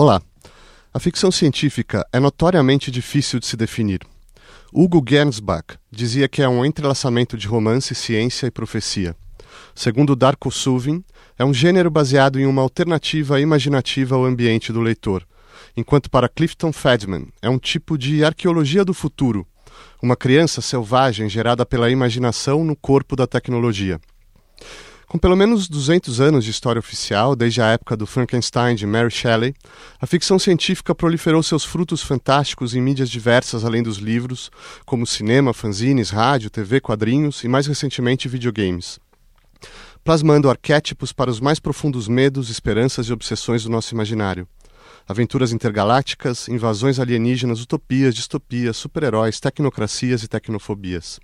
Olá. A ficção científica é notoriamente difícil de se definir. Hugo Gernsback dizia que é um entrelaçamento de romance, ciência e profecia. Segundo Darko Suvin, é um gênero baseado em uma alternativa imaginativa ao ambiente do leitor, enquanto para Clifton Fedman é um tipo de arqueologia do futuro, uma criança selvagem gerada pela imaginação no corpo da tecnologia. Com pelo menos 200 anos de história oficial, desde a época do Frankenstein de Mary Shelley, a ficção científica proliferou seus frutos fantásticos em mídias diversas além dos livros, como cinema, fanzines, rádio, TV, quadrinhos e mais recentemente videogames. Plasmando arquétipos para os mais profundos medos, esperanças e obsessões do nosso imaginário. Aventuras intergalácticas, invasões alienígenas, utopias, distopias, super-heróis, tecnocracias e tecnofobias.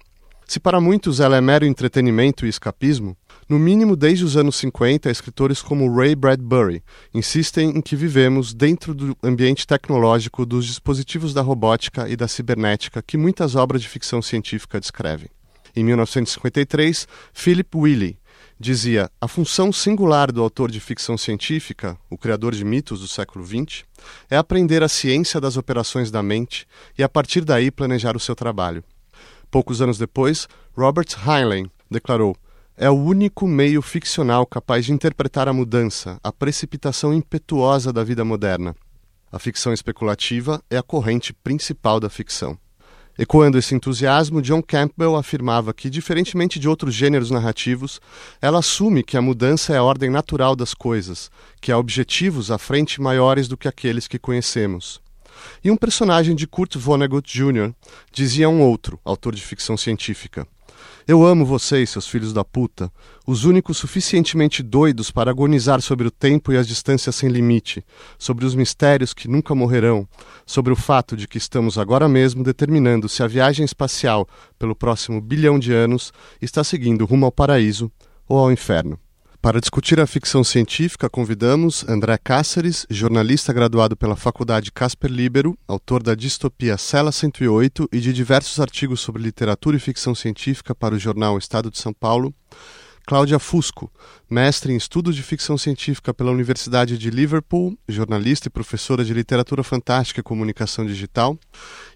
Se para muitos ela é mero entretenimento e escapismo, no mínimo desde os anos 50, escritores como Ray Bradbury insistem em que vivemos dentro do ambiente tecnológico dos dispositivos da robótica e da cibernética que muitas obras de ficção científica descrevem. Em 1953, Philip Willey dizia: a função singular do autor de ficção científica, o criador de mitos do século XX, é aprender a ciência das operações da mente e, a partir daí, planejar o seu trabalho. Poucos anos depois, Robert Heinlein declarou: é o único meio ficcional capaz de interpretar a mudança, a precipitação impetuosa da vida moderna. A ficção especulativa é a corrente principal da ficção. Ecoando esse entusiasmo, John Campbell afirmava que, diferentemente de outros gêneros narrativos, ela assume que a mudança é a ordem natural das coisas, que há objetivos à frente maiores do que aqueles que conhecemos. E um personagem de Kurt Vonnegut Jr. dizia a um outro, autor de ficção científica: eu amo vocês, seus filhos da puta, os únicos suficientemente doidos para agonizar sobre o tempo e as distâncias sem limite, sobre os mistérios que nunca morrerão, sobre o fato de que estamos agora mesmo determinando se a viagem espacial, pelo próximo bilhão de anos, está seguindo rumo ao paraíso ou ao inferno. Para discutir a ficção científica, convidamos André Cáceres, jornalista graduado pela Faculdade Casper Libero, autor da distopia Cela 108 e de diversos artigos sobre literatura e ficção científica para o jornal Estado de São Paulo, Cláudia Fusco, mestre em estudos de ficção científica pela Universidade de Liverpool, jornalista e professora de literatura fantástica e comunicação digital,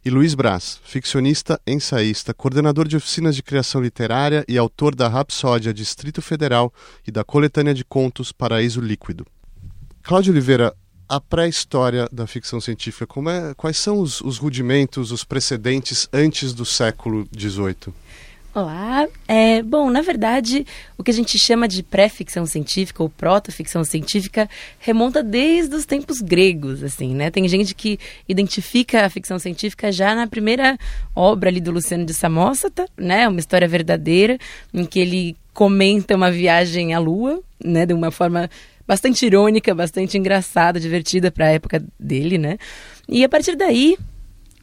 e Luiz Braz, ficcionista, ensaísta, coordenador de oficinas de criação literária e autor da Rapsódia Distrito Federal e da coletânea de contos Paraíso Líquido. Cláudia Oliveira, a pré-história da ficção científica, é, quais são os, os rudimentos, os precedentes antes do século XVIII? Olá. É, bom, na verdade, o que a gente chama de pré-ficção científica ou proto-ficção científica remonta desde os tempos gregos, assim, né? Tem gente que identifica a ficção científica já na primeira obra ali do Luciano de Samosata, né? Uma história verdadeira, em que ele comenta uma viagem à Lua, né? De uma forma bastante irônica, bastante engraçada, divertida para a época dele, né? E a partir daí,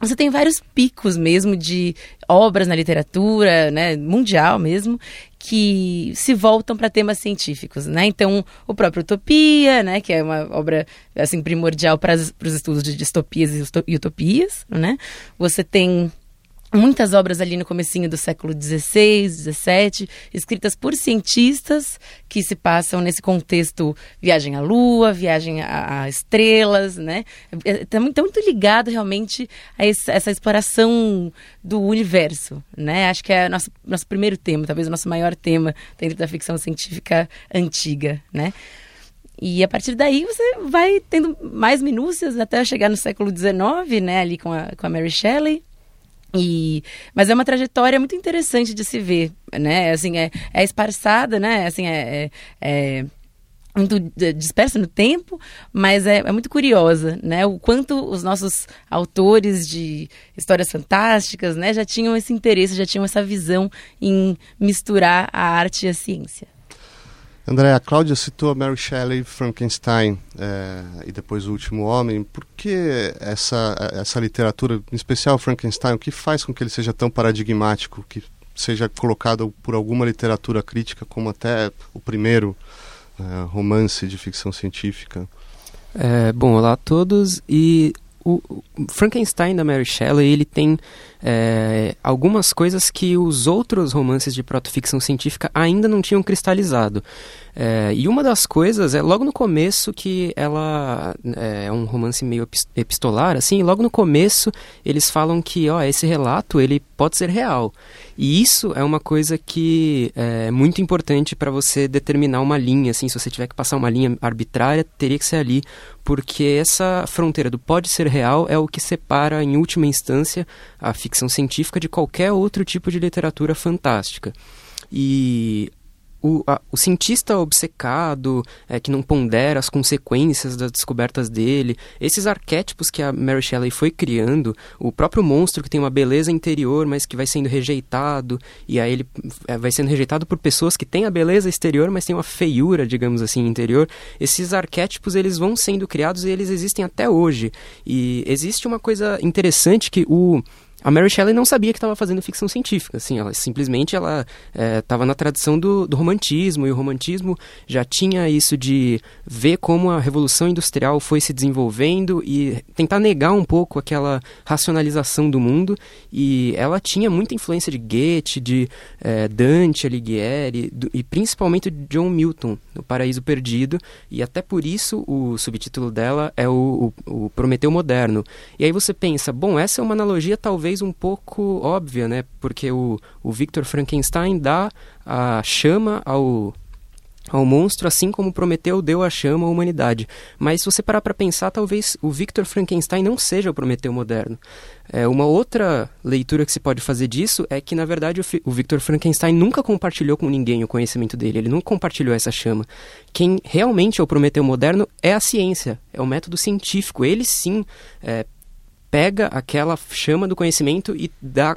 você tem vários picos mesmo de obras na literatura, né, mundial mesmo, que se voltam para temas científicos, né? Então, o próprio Utopia, né, que é uma obra assim primordial para os estudos de distopias e utopias, né? Você tem muitas obras ali no comecinho do século XVI, XVII, escritas por cientistas que se passam nesse contexto viagem à Lua, viagem a, a estrelas, né? Está muito, tá muito ligado realmente a essa exploração do universo, né? Acho que é nosso, nosso primeiro tema, talvez o nosso maior tema dentro da ficção científica antiga, né? E a partir daí você vai tendo mais minúcias até chegar no século XIX, né? Ali com a, com a Mary Shelley, e, mas é uma trajetória muito interessante de se ver, né? Assim, é, é esparçada, né? Assim, é, é, é muito dispersa no tempo, mas é, é, muito curiosa, né? O quanto os nossos autores de histórias fantásticas, né, já tinham esse interesse, já tinham essa visão em misturar a arte e a ciência. André, a Cláudia citou a Mary Shelley, Frankenstein é, e depois O Último Homem. Por que essa, essa literatura, em especial Frankenstein, o que faz com que ele seja tão paradigmático, que seja colocado por alguma literatura crítica como até o primeiro é, romance de ficção científica? É, bom, olá a todos. E o, Frankenstein da Mary Shelley ele tem é, algumas coisas que os outros romances de protoficção científica ainda não tinham cristalizado. É, e uma das coisas é logo no começo que ela é, é um romance meio epistolar, assim, logo no começo eles falam que ó, esse relato ele pode ser real. E isso é uma coisa que é muito importante para você determinar uma linha, assim, se você tiver que passar uma linha arbitrária, teria que ser ali, porque essa fronteira do pode ser real é o que separa, em última instância, a ficção científica de qualquer outro tipo de literatura fantástica. E o, a, o cientista obcecado, é, que não pondera as consequências das descobertas dele, esses arquétipos que a Mary Shelley foi criando, o próprio monstro que tem uma beleza interior, mas que vai sendo rejeitado, e aí ele é, vai sendo rejeitado por pessoas que têm a beleza exterior, mas têm uma feiura, digamos assim, interior. Esses arquétipos eles vão sendo criados e eles existem até hoje. E existe uma coisa interessante que o a Mary Shelley não sabia que estava fazendo ficção científica, assim, ela simplesmente ela estava é, na tradição do, do, romantismo e o romantismo já tinha isso de ver como a revolução industrial foi se desenvolvendo e tentar negar um pouco aquela racionalização do mundo e ela tinha muita influência de Goethe, de é, Dante Alighieri do, e principalmente de John Milton, no Paraíso Perdido e até por isso o subtítulo dela é o, o, o Prometeu Moderno. E aí você pensa, bom, essa é uma analogia talvez talvez um pouco óbvia, né? Porque o, o Victor Frankenstein dá a chama ao ao monstro, assim como Prometeu deu a chama à humanidade. Mas se você parar para pensar, talvez o Victor Frankenstein não seja o Prometeu moderno. É, uma outra leitura que se pode fazer disso é que, na verdade, o, o Victor Frankenstein nunca compartilhou com ninguém o conhecimento dele, ele não compartilhou essa chama. Quem realmente é o Prometeu moderno é a ciência, é o método científico. Ele sim é, pega aquela chama do conhecimento e dá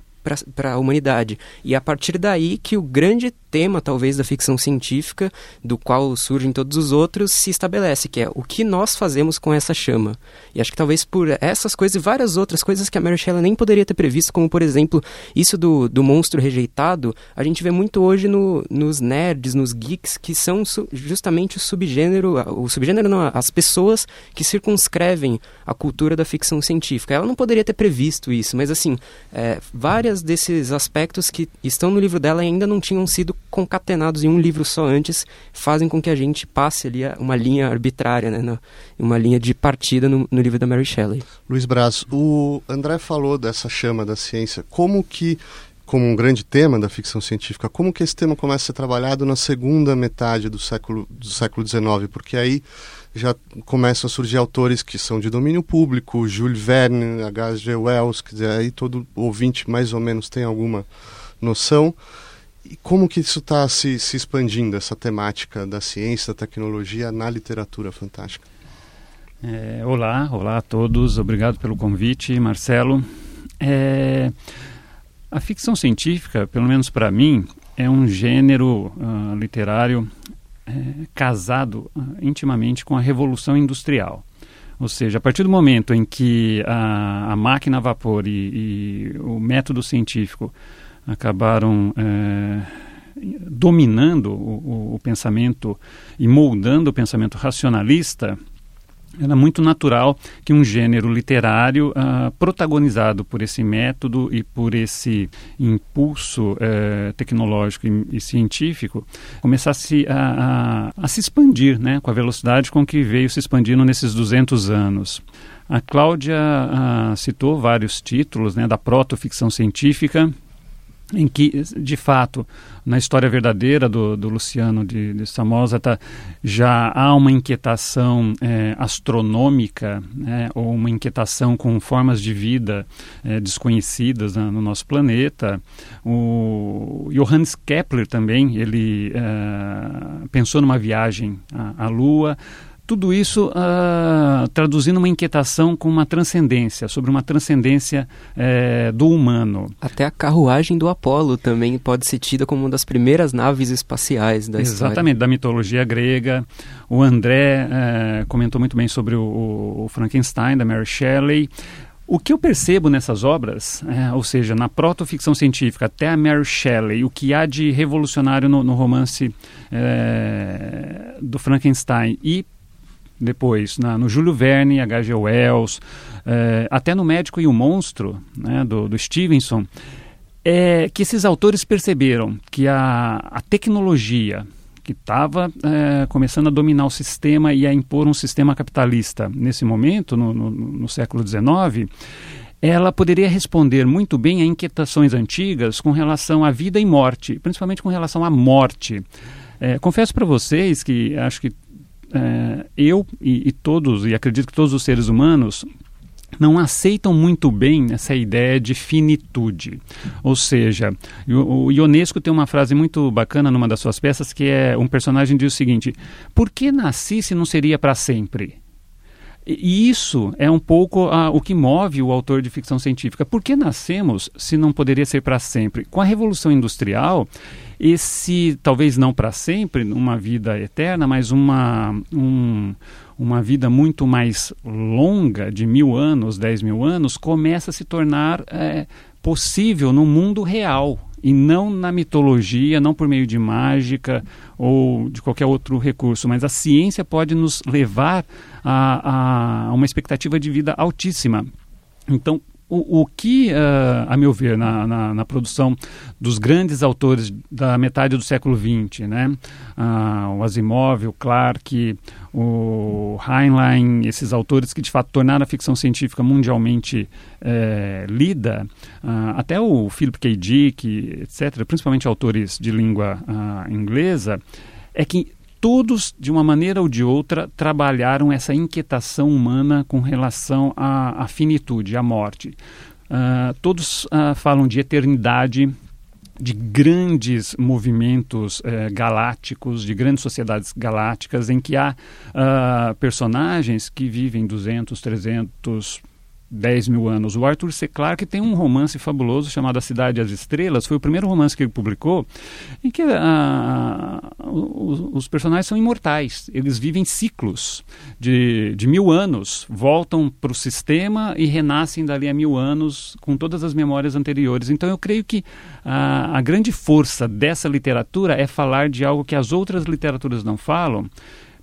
para a humanidade. E é a partir daí que o grande tema, talvez, da ficção científica, do qual surgem todos os outros, se estabelece, que é o que nós fazemos com essa chama. E acho que talvez por essas coisas e várias outras coisas que a Mary Shelley nem poderia ter previsto, como, por exemplo, isso do, do monstro rejeitado, a gente vê muito hoje no, nos nerds, nos geeks, que são justamente o subgênero, o subgênero não, as pessoas que circunscrevem a cultura da ficção científica. Ela não poderia ter previsto isso, mas assim, é, várias desses aspectos que estão no livro dela ainda não tinham sido concatenados em um livro só antes, fazem com que a gente passe ali uma linha arbitrária, né, uma linha de partida no, no livro da Mary Shelley. Luiz Braz, o André falou dessa chama da ciência. Como que como um grande tema da ficção científica, como que esse tema começa a ser trabalhado na segunda metade do século do século XIX, porque aí já começam a surgir autores que são de domínio público, Jules Verne, H.G. Wells, quer dizer, aí todo ouvinte mais ou menos tem alguma noção. E como que isso está se, se expandindo, essa temática da ciência, da tecnologia na literatura fantástica? É, olá, olá a todos, obrigado pelo convite, Marcelo. É, a ficção científica, pelo menos para mim, é um gênero uh, literário é, casado uh, intimamente com a Revolução Industrial. Ou seja, a partir do momento em que a, a máquina a vapor e, e o método científico acabaram é, dominando o, o, pensamento e moldando o pensamento racionalista, era muito natural que um gênero literário uh, protagonizado por esse método e por esse impulso uh, tecnológico e, e, científico começasse a, a, a, se expandir né, com a velocidade com que veio se expandindo nesses 200 anos. A Cláudia uh, citou vários títulos né, da proto-ficção científica, em que, de fato, na história verdadeira do, do Luciano de, de Samoza, tá, já há uma inquietação é, astronômica, né, ou uma inquietação com formas de vida é, desconhecidas né, no nosso planeta. O Johannes Kepler também, ele é, pensou numa viagem à, à Lua, tudo isso uh, traduzindo uma inquietação com uma transcendência, sobre uma transcendência eh, do humano. Até a carruagem do Apolo também pode ser tida como uma das primeiras naves espaciais da Exatamente, história. Exatamente, da mitologia grega. O André eh, comentou muito bem sobre o, o Frankenstein, da Mary Shelley. O que eu percebo nessas obras, é, ou seja, na proto-ficção científica até a Mary Shelley, o que há de revolucionário no, no romance é, do Frankenstein e depois na, no Júlio Verne, H.G. Wells, é, até no Médico e o Monstro, né, do, do Stevenson, é que esses autores perceberam que a, a tecnologia que estava é, começando a dominar o sistema e a impor um sistema capitalista nesse momento, no, no, no século XIX, ela poderia responder muito bem a inquietações antigas com relação à vida e morte, principalmente com relação à morte. É, confesso para vocês que acho que é, eu e, e, todos, e acredito que todos os seres humanos, não aceitam muito bem essa ideia de finitude. Ou seja, o, Ionesco tem uma frase muito bacana numa das suas peças que é um personagem diz o seguinte: Por que nasci se não seria para sempre? E isso é um pouco o que move o autor de ficção científica. Por que nascemos se não poderia ser para sempre? Com a Revolução Industrial, esse, talvez não para sempre, uma vida eterna, mas uma, um, uma vida muito mais longa, de mil anos, dez mil anos, começa a se tornar é, possível no mundo real e não na mitologia, não por meio de mágica ou de qualquer outro recurso, mas a ciência pode nos levar a, a uma expectativa de vida altíssima. Então, o, o que, uh, a meu ver, na, na, na, produção dos grandes autores da metade do século XX, né? Uh, o Asimov, o Clarke, o Heinlein, esses autores que de fato tornaram a ficção científica mundialmente eh, lida, uh, até o Philip K. Dick, etc., principalmente autores de língua inglesa, é que todos, de uma maneira ou de outra, trabalharam essa inquietação humana com relação à, à finitude, à morte. Uh, todos uh, falam de eternidade, de grandes movimentos uh, galácticos, de grandes sociedades galácticas, em que há uh, personagens que vivem 200, 300, 10 mil anos. O Arthur C. Clarke tem um romance fabuloso chamado A Cidade e as Estrelas. Foi o primeiro romance que ele publicou em que ah, os, os, personagens são imortais. Eles vivem ciclos de, de mil anos, voltam para o sistema e renascem dali a mil anos com todas as memórias anteriores. Então eu creio que a, a grande força dessa literatura é falar de algo que as outras literaturas não falam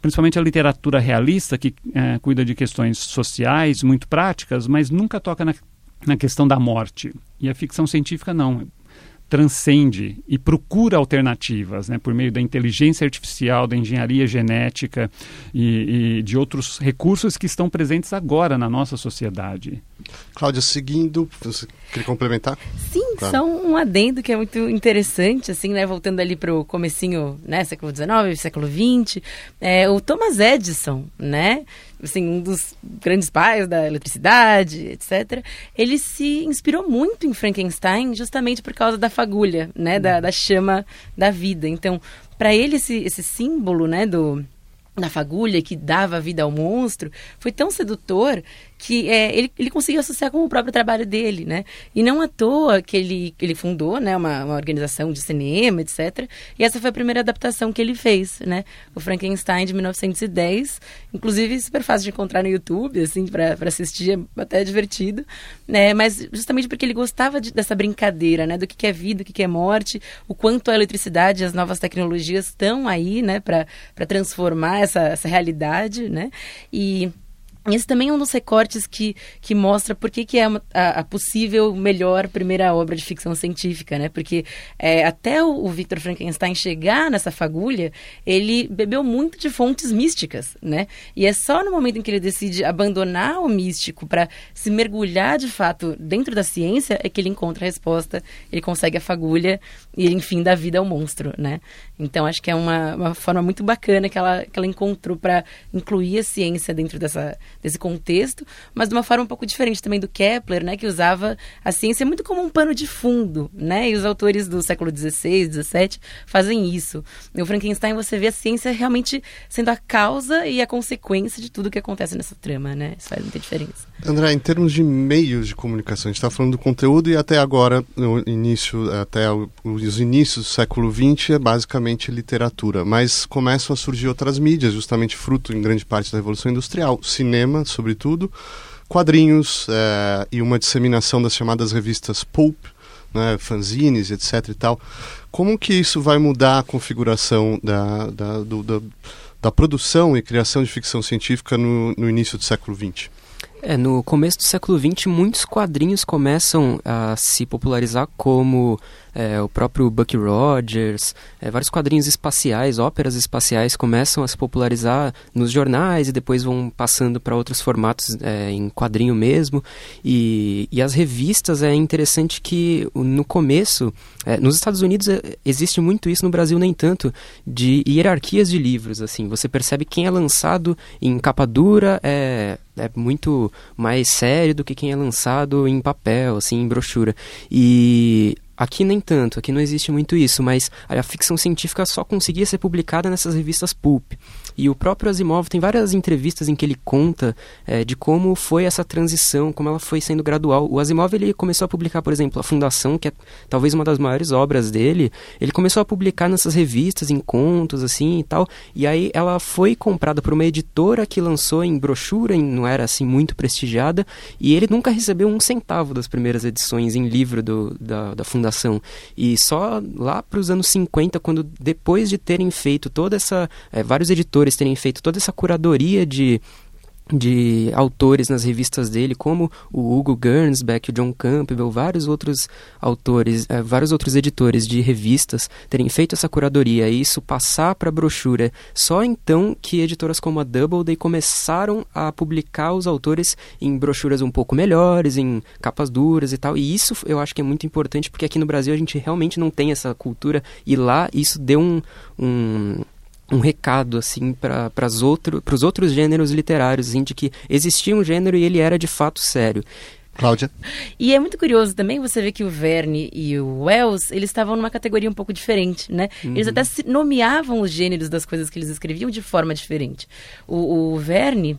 principalmente a literatura realista, que é, cuida de questões sociais muito práticas, mas nunca toca na, na questão da morte. E a ficção científica não transcende e procura alternativas, né, por meio da inteligência artificial, da engenharia genética e, e, de outros recursos que estão presentes agora na nossa sociedade. Cláudia, seguindo, você quer complementar? Sim, claro. só um adendo que é muito interessante, assim, né, voltando ali para o comecinho, né, século XIX, século XX, é, o Thomas Edison, né, assim, um dos grandes pais da eletricidade, etc., ele se inspirou muito em Frankenstein justamente por causa da fagulha, né, da, da chama da vida. Então, para ele, esse, esse símbolo, né, do da fagulha que dava vida ao monstro foi tão sedutor que é, ele, ele conseguiu associar com o próprio trabalho dele, né? E não à toa que ele, ele fundou, né, uma, uma organização de cinema, etc. E essa foi a primeira adaptação que ele fez, né? O Frankenstein de 1910, inclusive super fácil de encontrar no YouTube, assim, para assistir, é até divertido, né? Mas justamente porque ele gostava de, dessa brincadeira, né? Do que, que é vida, o que, que é morte, o quanto a eletricidade e as novas tecnologias estão aí, né? Para transformar essa, essa realidade, né? E esse também é um dos recortes que, que mostra por que, que é a, a possível melhor primeira obra de ficção científica, né? Porque é, até o, o Victor Frankenstein chegar nessa fagulha, ele bebeu muito de fontes místicas, né? E é só no momento em que ele decide abandonar o místico para se mergulhar de fato dentro da ciência é que ele encontra a resposta, ele consegue a fagulha e enfim, dá vida ao monstro, né? Então acho que é uma, uma forma muito bacana que ela, que ela encontrou para incluir a ciência dentro dessa desse contexto, mas de uma forma um pouco diferente também do Kepler, né, que usava a ciência muito como um pano de fundo, né? E os autores do século XVI, XVII fazem isso. No Frankenstein você vê a ciência realmente sendo a causa e a consequência de tudo que acontece nessa trama, né? Isso faz muita diferença. André, em termos de meios de comunicação, a gente está falando do conteúdo e até agora, no início, até os inícios do século XX, é basicamente literatura. Mas começam a surgir outras mídias, justamente fruto, em grande parte, da Revolução Industrial. Cinema, sobretudo, quadrinhos é, e uma disseminação das chamadas revistas pulp, né, fanzines, etc. e tal. Como que isso vai mudar a configuração da, da, do, da, da produção e criação de ficção científica no, no início do século XX? É, no começo do século XX, muitos quadrinhos começam a se popularizar como é, o próprio Buck Rogers, é, vários quadrinhos espaciais, óperas espaciais começam a se popularizar nos jornais e depois vão passando para outros formatos é, em quadrinho mesmo. E, e as revistas é interessante que no começo, é, nos Estados Unidos é, existe muito isso, no Brasil nem tanto, de hierarquias de livros. assim Você percebe quem é lançado em capa dura é é muito mais sério do que quem é lançado em papel, assim, em brochura. E Aqui nem tanto, aqui não existe muito isso, mas a ficção científica só conseguia ser publicada nessas revistas pulp. E o próprio Asimov tem várias entrevistas em que ele conta é, de como foi essa transição, como ela foi sendo gradual. O Asimov ele começou a publicar, por exemplo, a Fundação, que é talvez uma das maiores obras dele. Ele começou a publicar nessas revistas, em contos, assim e tal. E aí ela foi comprada por uma editora que lançou em brochura, em, não era assim muito prestigiada. E ele nunca recebeu um centavo das primeiras edições em livro do, da, da Fundação fundação. E só lá para os anos 50, quando depois de terem feito toda essa. É, vários editores terem feito toda essa curadoria de de autores nas revistas dele, como o Hugo Gernsback, o John Campbell, vários outros autores, eh, vários outros editores de revistas terem feito essa curadoria e isso passar para a brochura. Só então que editoras como a Doubleday começaram a publicar os autores em brochuras um pouco melhores, em capas duras e tal. E isso eu acho que é muito importante porque aqui no Brasil a gente realmente não tem essa cultura e lá isso deu um, um um recado assim para os outro, outros gêneros literários, assim, de que existia um gênero e ele era de fato sério. Cláudia. E é muito curioso também você ver que o Verne e o Wells, eles estavam numa categoria um pouco diferente, né? Uhum. Eles até nomeavam os gêneros das coisas que eles escreviam de forma diferente. O, o Verne,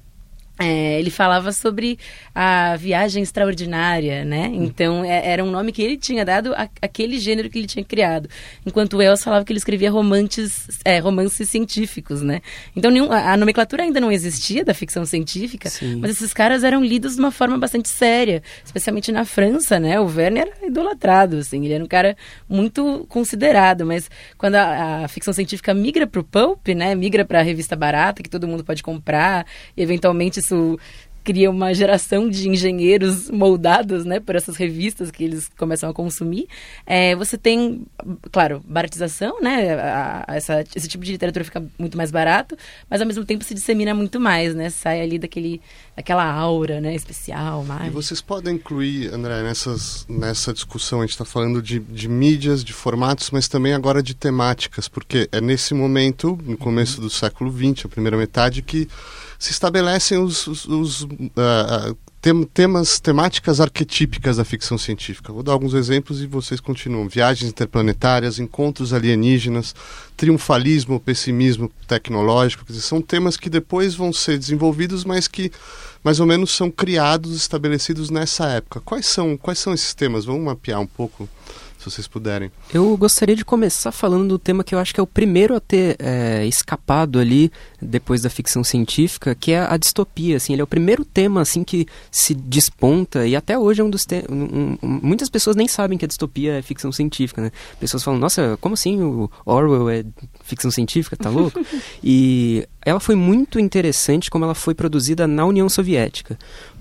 é, ele falava sobre a viagem extraordinária, né? Hum. Então é, era um nome que ele tinha dado a, aquele gênero que ele tinha criado. Enquanto o Wells falava que ele escrevia romances, é, romances científicos, né? Então nenhum, a, a, nomenclatura ainda não existia da ficção científica, Sim. mas esses caras eram lidos de uma forma bastante séria, especialmente na França, né? O Verne era idolatrado, assim, ele era um cara muito considerado, mas quando a, a ficção científica migra para o pulp, né? Migra para a revista barata que todo mundo pode comprar, eventualmente isso cria uma geração de engenheiros moldados, né, por essas revistas que eles começam a consumir. É, você tem, claro, baratização, né, a, a, essa, esse tipo de literatura fica muito mais barato, mas ao mesmo tempo se dissemina muito mais, né, sai ali daquele, daquela aura, né, especial. E vocês podem incluir, André, nessas, nessa discussão, a gente está falando de, de mídias, de formatos, mas também agora de temáticas, porque é nesse momento, no começo do século XX, a primeira metade, que se estabelecem os, os, os uh, tem, temas, temáticas arquetípicas da ficção científica. Vou dar alguns exemplos e vocês continuam. Viagens interplanetárias, encontros alienígenas, triunfalismo, pessimismo tecnológico. Dizer, são temas que depois vão ser desenvolvidos, mas que mais ou menos são criados, estabelecidos nessa época. Quais são, quais são esses temas? Vamos mapear um pouco vocês puderem. Eu gostaria de começar falando do tema que eu acho que é o primeiro a ter é, escapado ali depois da ficção científica, que é a distopia. Assim, ele é o primeiro tema assim que se desponta e até hoje é um dos temas. Um, um, muitas pessoas nem sabem que a distopia é ficção científica, né? Pessoas falam, nossa, como assim o Orwell é ficção científica? Tá louco? e ela foi muito interessante como ela foi produzida na União Soviética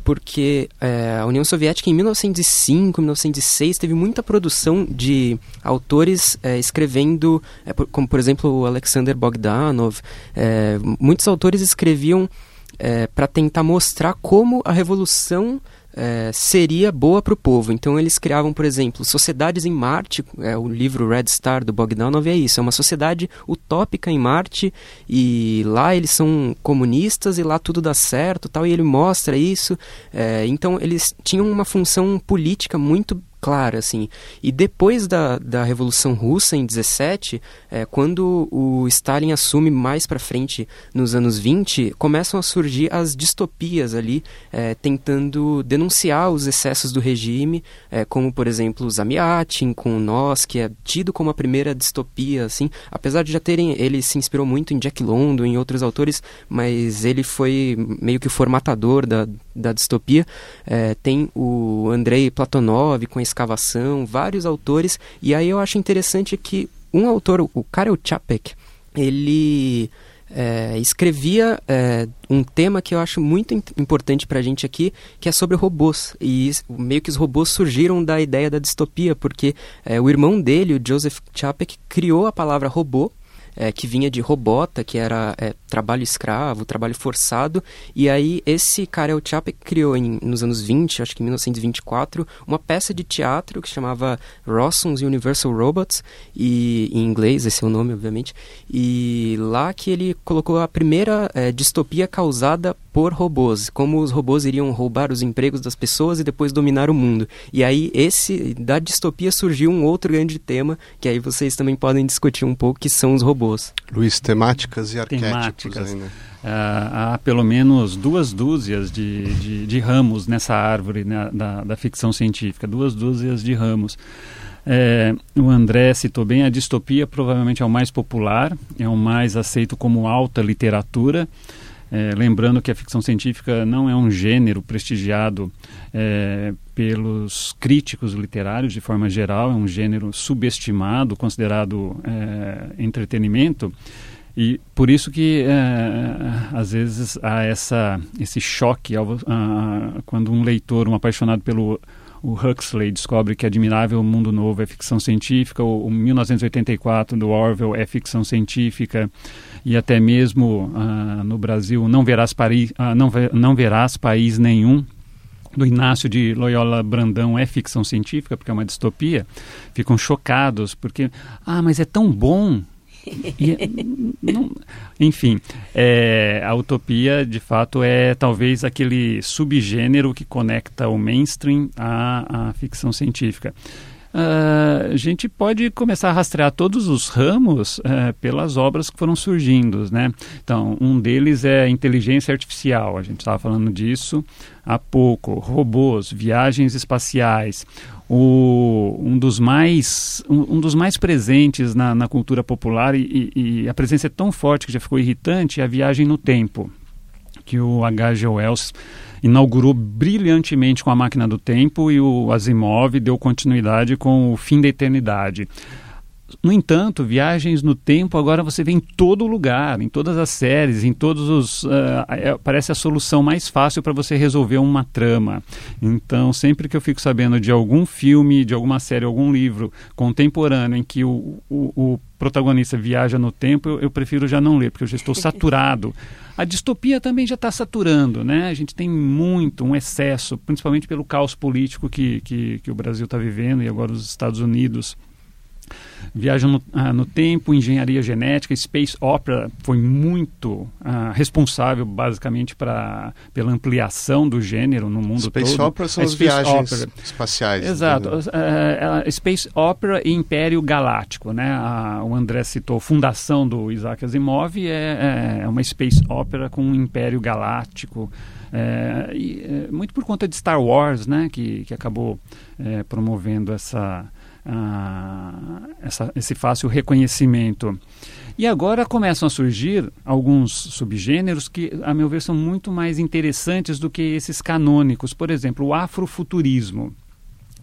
porque é, a União Soviética em 1905, 1906 teve muita produção de autores é, escrevendo, é, como por exemplo o Alexander Bogdanov. É, muitos autores escreviam é, para tentar mostrar como a revolução é, seria boa para o povo. Então eles criavam, por exemplo, Sociedades em Marte, é, o livro Red Star do Bogdanov é isso, é uma sociedade utópica em Marte e lá eles são comunistas e lá tudo dá certo tal, e ele mostra isso. É, então eles tinham uma função política muito clara, assim. E depois da, da Revolução Russa, em 17, é, quando o Stalin assume mais para frente, nos anos 20, começam a surgir as distopias ali, é, tentando denunciar os excessos do regime, é, como, por exemplo, Zamiatin com Nós, que é tido como a primeira distopia, assim. Apesar de já terem... Ele se inspirou muito em Jack London, em outros autores, mas ele foi meio que o formatador da, da distopia. É, tem o Andrei Platonov com a escavação, vários autores, e aí eu acho interessante que um autor, o Karel Čapek, ele é, escrevia é, um tema que eu acho muito importante para a gente aqui, que é sobre robôs. E meio que os robôs surgiram da ideia da distopia, porque é, o irmão dele, o Joseph Chapek, criou a palavra robô é, que vinha de robota, que era é, trabalho escravo, trabalho forçado. E aí esse Karel Čapek criou em, nos anos 20, acho que em 1924, uma peça de teatro que chamava Rossum's Universal Robots, e em inglês esse é o nome, obviamente. E lá que ele colocou a primeira é, distopia causada por robôs, como os robôs iriam roubar os empregos das pessoas e depois dominar o mundo. E aí esse da distopia surgiu um outro grande tema que aí vocês também podem discutir um pouco, que são os robôs. Luiz, temáticas e arquétipos. Temáticas. Aí, né? Uh, há pelo menos duas dúzias de, de, de ramos nessa árvore né, da, da ficção científica, duas dúzias de ramos. É, o André citou bem, a distopia provavelmente é o mais popular, é o mais aceito como alta literatura. É, lembrando que a ficção científica não é um gênero prestigiado é, pelos críticos literários de forma geral, é um gênero subestimado, considerado é, entretenimento. E por isso que é, às vezes há essa, esse choque ao, a, quando um leitor, um apaixonado pelo o Huxley descobre que Admirável Mundo Novo é ficção científica, o, o 1984 do Orwell é ficção científica e até mesmo uh, no Brasil não verás, Paris, uh, não, não verás país nenhum do Inácio de Loyola Brandão é ficção científica, porque é uma distopia, ficam chocados, porque, ah, mas é tão bom. E, não, enfim, é, a utopia, de fato, é talvez aquele subgênero que conecta o mainstream à, à ficção científica. Uh, a gente pode começar a rastrear todos os ramos uh, pelas obras que foram surgindo, né? Então, um deles é inteligência artificial, a gente estava falando disso há pouco, robôs, viagens espaciais, o, um, dos mais, um, um dos mais presentes na, na cultura popular e, e, a presença é tão forte que já ficou irritante é a viagem no tempo, que o H.G. Wells inaugurou brilhantemente com a máquina do tempo e o Asimov deu continuidade com o fim da eternidade. No entanto, viagens no tempo agora você vê em todo lugar, em todas as séries, em todos os. Uh, parece a solução mais fácil para você resolver uma trama. Então, sempre que eu fico sabendo de algum filme, de alguma série, algum livro contemporâneo em que o, o, o protagonista viaja no tempo, eu, eu, prefiro já não ler, porque eu já estou saturado. A distopia também já está saturando, né? A gente tem muito, um excesso, principalmente pelo caos político que, que, que o Brasil está vivendo e agora os Estados Unidos. Viagem no, ah, no, Tempo, Engenharia Genética, Space Opera foi muito ah, responsável basicamente pra, pela ampliação do gênero no mundo Space todo. Space Opera são as viagens Opera. espaciais. Exato. Uh, Space Opera e Império Galáctico. Né? A, o André citou fundação do Isaac Asimov, é, é uma Space Opera com um Império Galáctico. É, e, é, muito por conta de Star Wars, né, que, que acabou é, promovendo essa, essa, esse fácil reconhecimento. E agora começam a surgir alguns subgêneros que, a meu ver, são muito mais interessantes do que esses canônicos. Por exemplo, o afrofuturismo.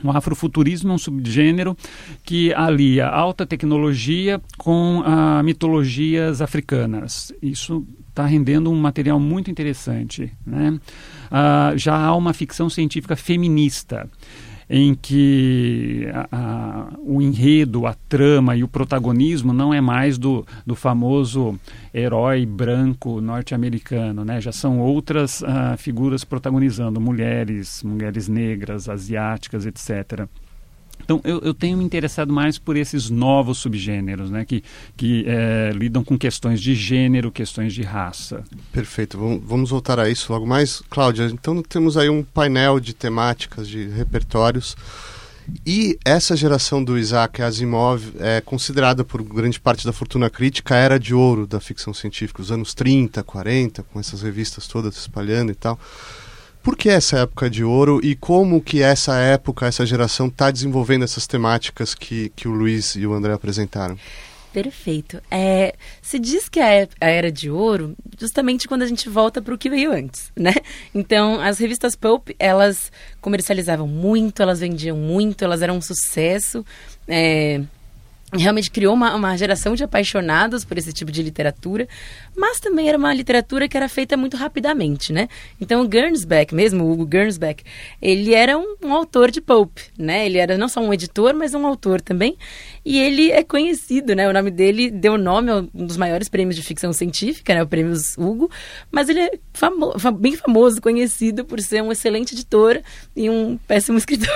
O afrofuturismo é um subgênero que alia alta tecnologia com ah, mitologias africanas. Isso está rendendo um material muito interessante. Né? Ah, já há uma ficção científica feminista em que a, a, o enredo, a trama e o protagonismo não é mais do, do famoso herói branco norte-americano, né? Já são outras uh, figuras protagonizando, mulheres, mulheres negras, asiáticas, etc. Então, eu, eu, tenho me interessado mais por esses novos subgêneros, né, que, que é, lidam com questões de gênero, questões de raça. Perfeito, vamos voltar a isso logo mais. Cláudia, então temos aí um painel de temáticas, de repertórios. E essa geração do Isaac Asimov é considerada por grande parte da fortuna crítica a era de ouro da ficção científica, os anos 30, 40, com essas revistas todas espalhando e tal. Por que essa época de ouro e como que essa época, essa geração está desenvolvendo essas temáticas que, que o Luiz e o André apresentaram? Perfeito. É, se diz que é a era de ouro justamente quando a gente volta para o que veio antes, né? Então, as revistas pulp, elas comercializavam muito, elas vendiam muito, elas eram um sucesso. É, realmente criou uma, uma geração de apaixonados por esse tipo de literatura, mas também era uma literatura que era feita muito rapidamente, né? Então o Gernsback, mesmo o Hugo Gernsback, ele era um, um, autor de pulp, né? Ele era não só um editor, mas um autor também, e ele é conhecido, né? O nome dele deu nome a um dos maiores prêmios de ficção científica, né? O prêmio Hugo, mas ele é famo bem famoso, conhecido por ser um excelente editor e um péssimo escritor.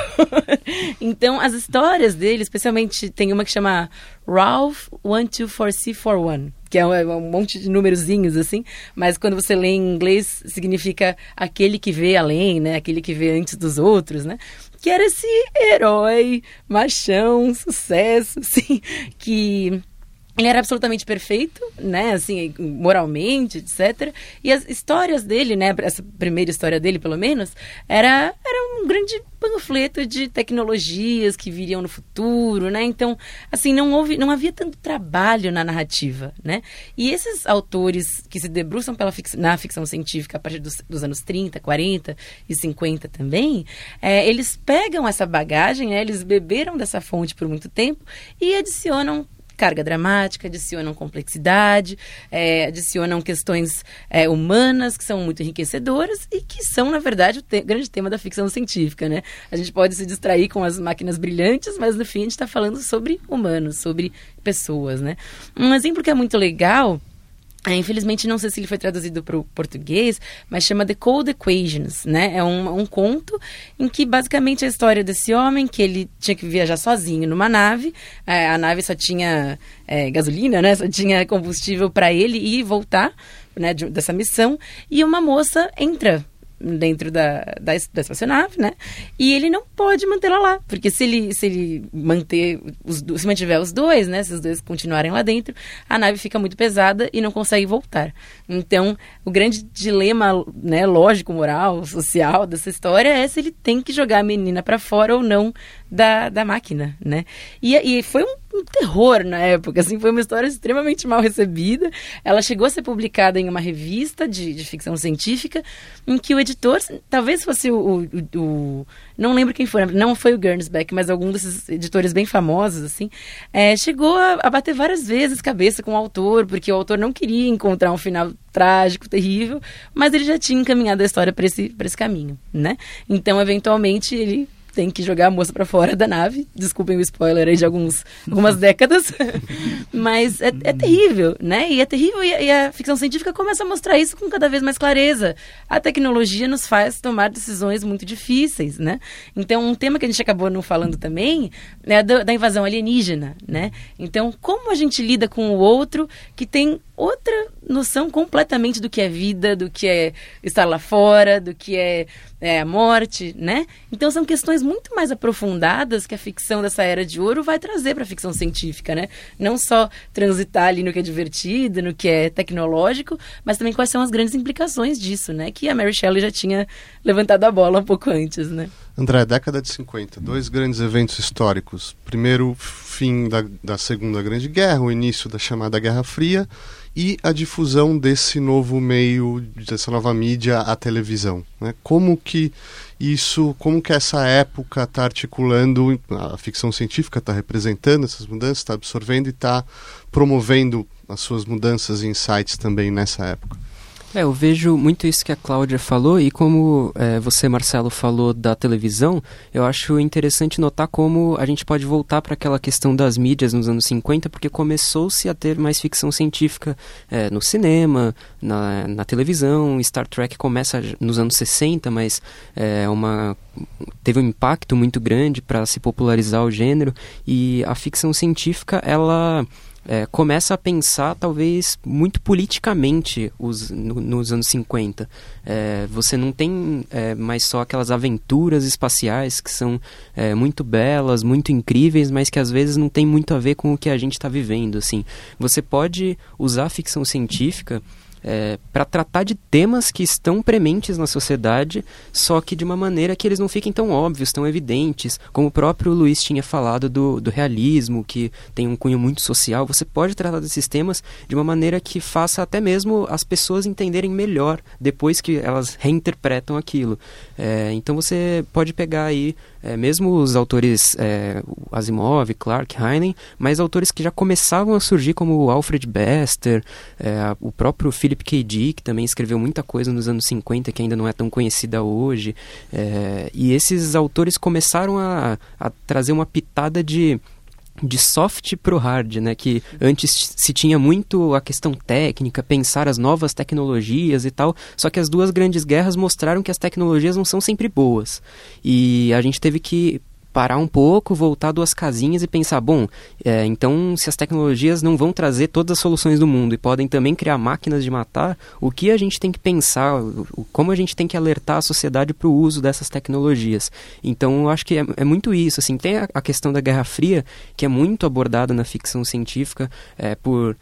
então as histórias dele, especialmente tem uma que chama Ralph 124C41, que é um, é um monte de númerozinhos assim, mas quando você lê em inglês significa aquele que vê além, né? Aquele que vê antes dos outros, né? Que era esse herói, machão, sucesso, assim, que ele era absolutamente perfeito, né, assim, moralmente, etc. E as histórias dele, né, essa primeira história dele, pelo menos, era, era um grande panfleto de tecnologias que viriam no futuro, né? Então, assim, não houve, não havia tanto trabalho na narrativa, né? E esses autores que se debruçam pela na ficção científica a partir dos, dos, anos 30, 40 e 50 também, é, eles pegam essa bagagem, né, eles beberam dessa fonte por muito tempo e adicionam carga dramática, adicionam complexidade, é, adicionam questões é, humanas que são muito enriquecedoras e que são, na verdade, o te grande tema da ficção científica, né? A gente pode se distrair com as máquinas brilhantes, mas no fim a gente está falando sobre humanos, sobre pessoas, né? Um exemplo que é muito legal é, infelizmente, não sei se ele foi traduzido para o português, mas chama The Cold Equations, né? É um, um conto em que, basicamente, a história desse homem, que ele tinha que viajar sozinho numa nave, é, a nave só tinha é, gasolina, né? Só tinha combustível para ele ir e voltar, né? De, dessa missão, e uma moça entra dentro da, da, da espaçonave, né? E ele não pode mantê-la lá, porque se ele, se ele manter os, se mantiver os dois, né? Se os dois continuarem lá dentro, a nave fica muito pesada e não consegue voltar. Então, o grande dilema, né, lógico, moral, social dessa história é se ele tem que jogar a menina para fora ou não da, da máquina, né? E, e foi um, um, terror na época, assim, foi uma história extremamente mal recebida. Ela chegou a ser publicada em uma revista de, de ficção científica, em que o editor, talvez fosse o, o, o não lembro quem foi, não foi o Gernsback, mas algum desses editores bem famosos, assim, é, chegou a, a, bater várias vezes cabeça com o autor, porque o autor não queria encontrar um final trágico, terrível, mas ele já tinha encaminhado a história para esse, esse caminho, né? Então, eventualmente, ele tem que jogar a moça para fora da nave. Desculpem o spoiler aí de alguns, algumas décadas. Mas é, é, terrível, né? E é terrível e, e, a ficção científica começa a mostrar isso com cada vez mais clareza. A tecnologia nos faz tomar decisões muito difíceis, né? Então, um tema que a gente acabou não falando também é da, da invasão alienígena, né? Então, como a gente lida com o outro que tem outra noção completamente do que é vida, do que é estar lá fora, do que é, é, a morte, né? Então são questões muito mais aprofundadas que a ficção dessa era de ouro vai trazer para a ficção científica, né? Não só transitar ali no que é divertido, no que é tecnológico, mas também quais são as grandes implicações disso, né? Que a Mary Shelley já tinha levantado a bola um pouco antes, né? André, década de 50, dois grandes eventos históricos. Primeiro, fim da, da Segunda Grande Guerra, o início da chamada Guerra Fria e a difusão desse novo meio, dessa nova mídia, a televisão. Né? Como que isso, como que essa época está articulando, a ficção científica está representando essas mudanças, está absorvendo e está promovendo as suas mudanças e insights também nessa época? É, eu vejo muito isso que a Cláudia falou e como é, você, Marcelo, falou da televisão, eu acho interessante notar como a gente pode voltar para aquela questão das mídias nos anos 50, porque começou-se a ter mais ficção científica é, no cinema, na, na, televisão. Star Trek começa nos anos 60, mas é uma teve um impacto muito grande para se popularizar o gênero e a ficção científica ela é, começa a pensar, talvez, muito politicamente os, no, nos anos 50. É, você não tem é, mais só aquelas aventuras espaciais que são é, muito belas, muito incríveis, mas que às vezes não tem muito a ver com o que a gente está vivendo. Assim. Você pode usar a ficção científica é, para tratar de temas que estão prementes na sociedade, só que de uma maneira que eles não fiquem tão óbvios, tão evidentes, como o próprio Luiz tinha falado do, do realismo, que tem um cunho muito social. Você pode tratar desses temas de uma maneira que faça até mesmo as pessoas entenderem melhor depois que elas reinterpretam aquilo. É, então você pode pegar aí é, mesmo os autores é, Asimov, Clark, Heinen, mas autores que já começavam a surgir como Alfred Bester, é, o próprio Philip K. Dick, que também escreveu muita coisa nos anos 50 que ainda não é tão conhecida hoje. É, e esses autores começaram a, a trazer uma pitada de de soft pro hard, né? Que antes se tinha muito a questão técnica, pensar as novas tecnologias e tal. Só que as duas grandes guerras mostraram que as tecnologias não são sempre boas. E a gente teve que parar um pouco, voltar duas casinhas e pensar, bom, é, então se as tecnologias não vão trazer todas as soluções do mundo e podem também criar máquinas de matar, o que a gente tem que pensar, o, como a gente tem que alertar a sociedade para o uso dessas tecnologias. Então eu acho que é, é muito isso, assim, tem a, a, questão da Guerra Fria, que é muito abordada na ficção científica é, por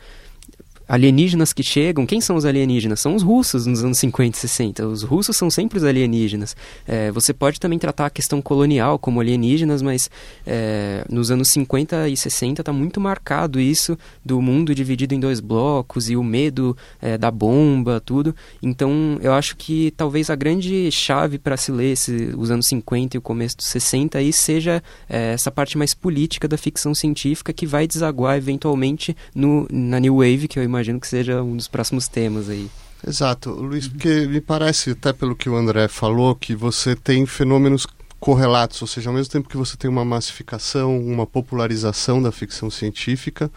alienígenas que chegam, quem são os alienígenas? São os russos nos anos 50 e 60. Os russos são sempre os alienígenas. É, você pode também tratar a questão colonial como alienígenas, mas é, nos anos 50 e 60 está muito marcado isso do mundo dividido em dois blocos e o medo é, da bomba, tudo. Então eu acho que talvez a grande chave para se ler esse, os anos 50 e o começo dos 60 aí seja é, essa parte mais política da ficção científica que vai desaguar eventualmente no, na New Wave, que eu que seja um dos próximos temas aí. Exato, Luiz, porque me parece, até pelo que o André falou, que você tem fenômenos correlatos, ou seja, ao mesmo tempo que você tem uma massificação, uma popularização da ficção científica,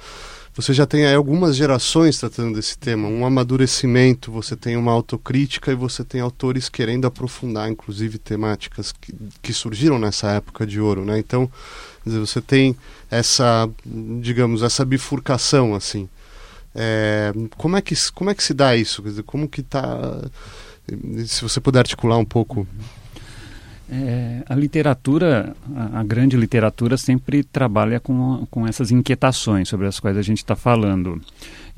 você já tem aí algumas gerações tratando desse tema, um amadurecimento, você tem uma autocrítica e você tem autores querendo aprofundar, inclusive, temáticas que, que surgiram nessa época de ouro, né? Então, você tem essa, digamos, essa bifurcação, assim. É, como, é que, como é que se dá isso? Dizer, como que está... Se você puder articular um pouco... É, a literatura, a, a, grande literatura sempre trabalha com, com essas inquietações sobre as quais a gente está falando.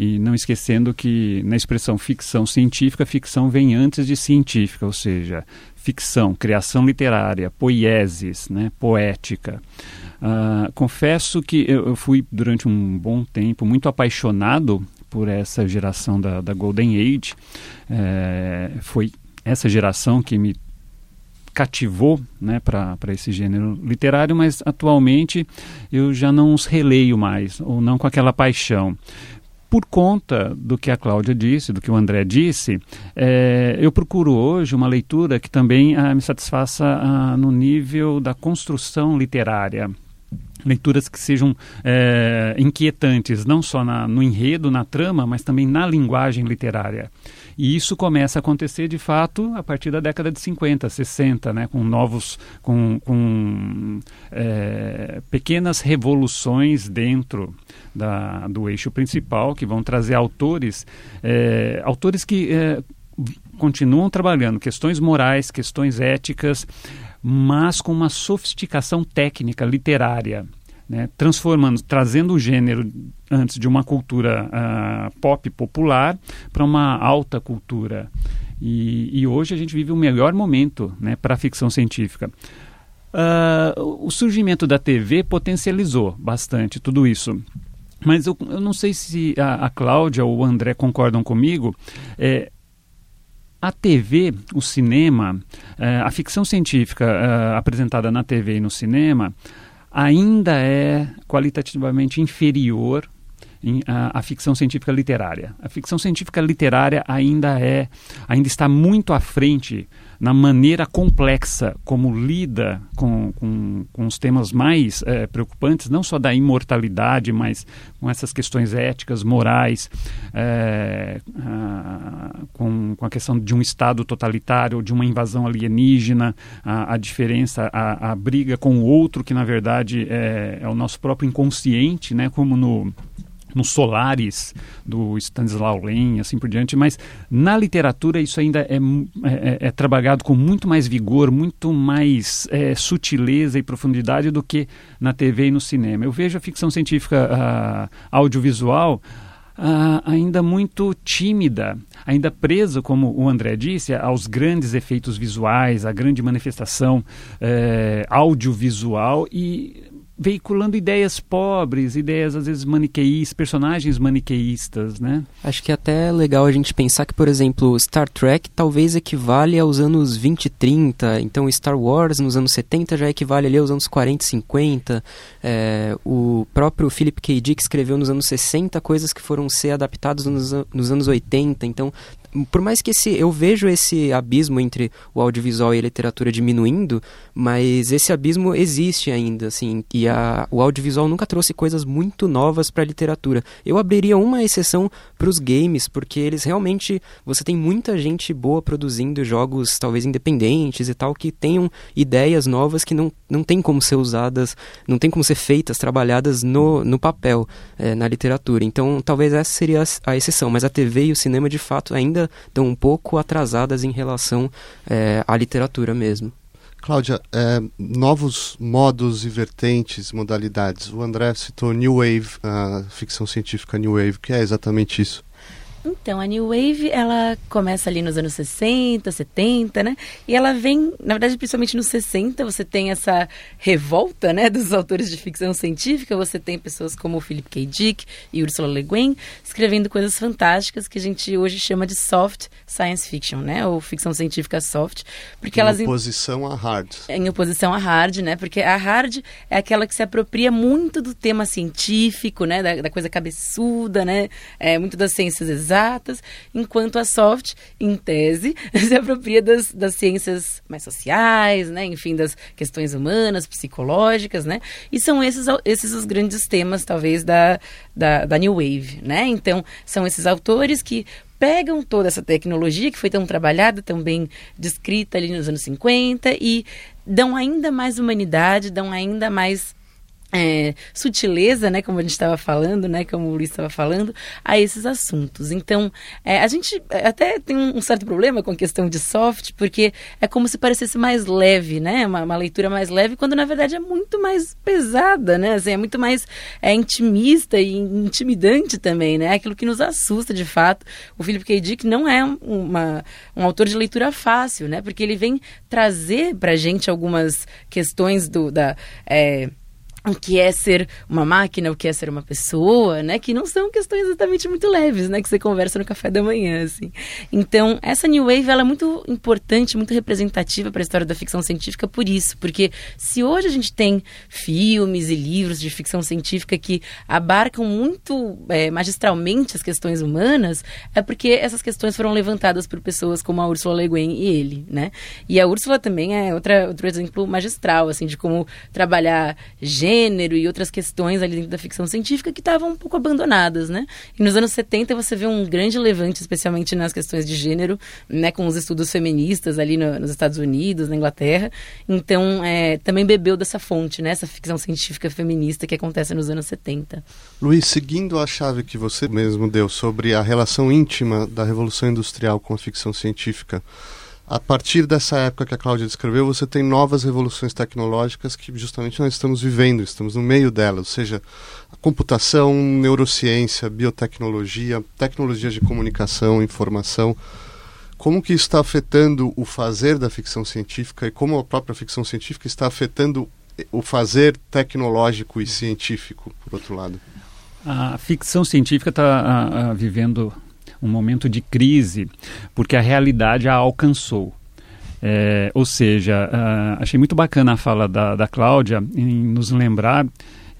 E não esquecendo que na expressão ficção científica, ficção vem antes de científica, ou seja, ficção, criação literária, poieses, né, poética. Uh, confesso que eu, eu, fui durante um bom tempo muito apaixonado por essa geração da, da Golden Age. É, foi essa geração que me cativou né, para esse gênero literário, mas atualmente eu já não os releio mais, ou não com aquela paixão por conta do que a Cláudia disse, do que o André disse, é, eu procuro hoje uma leitura que também ah, me satisfaça ah, no nível da construção literária leituras que sejam é, inquietantes, não só na, no enredo, na trama, mas também na linguagem literária. E isso começa a acontecer, de fato, a partir da década de 50, 60, né, com novos, com, com é, pequenas revoluções dentro da, do eixo principal, que vão trazer autores, é, autores que é, continuam trabalhando questões morais, questões éticas, mas com uma sofisticação técnica literária, né, transformando, trazendo o gênero antes de uma cultura uh, pop popular para uma alta cultura. E, e, hoje a gente vive o melhor momento né, para a ficção científica. Uh, o surgimento da TV potencializou bastante tudo isso. Mas eu, eu não sei se a, a Cláudia ou o André concordam comigo. É, a TV, o cinema, eh, a ficção científica eh, apresentada na TV e no cinema ainda é qualitativamente inferior à ficção científica literária. A ficção científica literária ainda é, ainda está muito à frente na maneira complexa como lida com, com, com os temas mais é, preocupantes, não só da imortalidade, mas com essas questões éticas, morais, é, a, com, com a questão de um Estado totalitário, de uma invasão alienígena, a, a diferença, a, a, briga com o outro, que na verdade é, é o nosso próprio inconsciente, né, como no no Solares do Stanislaw Lem, assim por diante, mas na literatura isso ainda é, é, é trabalhado com muito mais vigor, muito mais é, sutileza e profundidade do que na TV e no cinema. Eu vejo a ficção científica audiovisual ainda muito tímida, ainda presa, como o André disse, aos grandes efeitos visuais, à grande manifestação eh, audiovisual e veiculando ideias pobres, ideias às vezes maniqueístas, personagens maniqueístas, né? Acho que até é legal a gente pensar que, por exemplo, Star Trek talvez equivale aos anos 20 e 30, então Star Wars nos anos 70 já equivale ali aos anos 40 e 50. É, o próprio Philip K. Dick escreveu nos anos 60 coisas que foram ser adaptadas nos, nos anos 80, então por mais que esse, eu vejo esse abismo entre o audiovisual e a literatura diminuindo, mas esse abismo existe ainda, assim, e a, o audiovisual nunca trouxe coisas muito novas para a literatura. Eu abriria uma exceção para os games, porque eles realmente, você tem muita gente boa produzindo jogos, talvez independentes e tal, que tenham ideias novas que não, não tem como ser usadas, não tem como ser feitas, trabalhadas no, no papel, é, na literatura. Então, talvez essa seria a, a exceção, mas a TV e o cinema, de fato, ainda estão um pouco atrasadas em relação é, à literatura mesmo. Cláudia, é, novos modos e vertentes, modalidades. O André citou New Wave, a ficção científica New Wave, que é exatamente isso. Então, a New Wave, ela começa ali nos anos 60, 70, né? E ela vem, na verdade, principalmente nos 60, você tem essa revolta, né, dos autores de ficção científica, você tem pessoas como o Philip K. Dick e Ursula Le Guin escrevendo coisas fantásticas que a gente hoje chama de soft science fiction, né? Ou ficção científica soft, porque em elas em oposição à hard. Em oposição à hard, né? Porque a hard é aquela que se apropria muito do tema científico, né, da, da coisa cabeçuda, né? É muito das ciências exatas exatas, enquanto a soft, em tese, se apropria das, das ciências mais sociais, né? enfim, das questões humanas, psicológicas, né? E são esses, esses os grandes temas, talvez, da, da, da New Wave, né? Então, são esses autores que pegam toda essa tecnologia que foi tão trabalhada, tão bem descrita ali nos anos 50 e dão ainda mais humanidade, dão ainda mais é, sutileza, né, como a gente estava falando, né, como o Luiz estava falando, a esses assuntos. Então, é, a gente até tem um certo problema com a questão de soft, porque é como se parecesse mais leve, né, uma, uma leitura mais leve, quando na verdade é muito mais pesada, né, assim, é muito mais é, intimista e intimidante também, né, aquilo que nos assusta de fato. O Philip K. Dick não é uma, um autor de leitura fácil, né, porque ele vem trazer para gente algumas questões do, da... É, o que é ser uma máquina, o que é ser uma pessoa, né? Que não são questões exatamente muito leves, né? Que você conversa no café da manhã, assim. Então, essa New Wave, ela é muito importante, muito representativa para a história da ficção científica por isso. Porque se hoje a gente tem filmes e livros de ficção científica que abarcam muito é, magistralmente as questões humanas, é porque essas questões foram levantadas por pessoas como a Ursula Le Guin e ele, né? E a Ursula também é outra, outro exemplo magistral, assim, de como trabalhar gênero, gênero e outras questões ali dentro da ficção científica que estavam um pouco abandonadas, né? E nos anos 70 você vê um grande levante, especialmente nas questões de gênero, né? Com os estudos feministas ali no, nos Estados Unidos, na Inglaterra. Então, é, também bebeu dessa fonte, né? Essa ficção científica feminista que acontece nos anos 70. Luiz, seguindo a chave que você mesmo deu sobre a relação íntima da Revolução Industrial com a ficção científica, a partir dessa época que a Cláudia descreveu, você tem novas revoluções tecnológicas que justamente nós estamos vivendo, estamos no meio delas, ou seja, computação, neurociência, biotecnologia, tecnologias de comunicação, informação. Como que isso está afetando o fazer da ficção científica e como a própria ficção científica está afetando o fazer tecnológico e científico, por outro lado? A ficção científica está vivendo um momento de crise, porque a realidade a alcançou. É, ou seja, uh, achei muito bacana a fala da, da Cláudia em nos lembrar,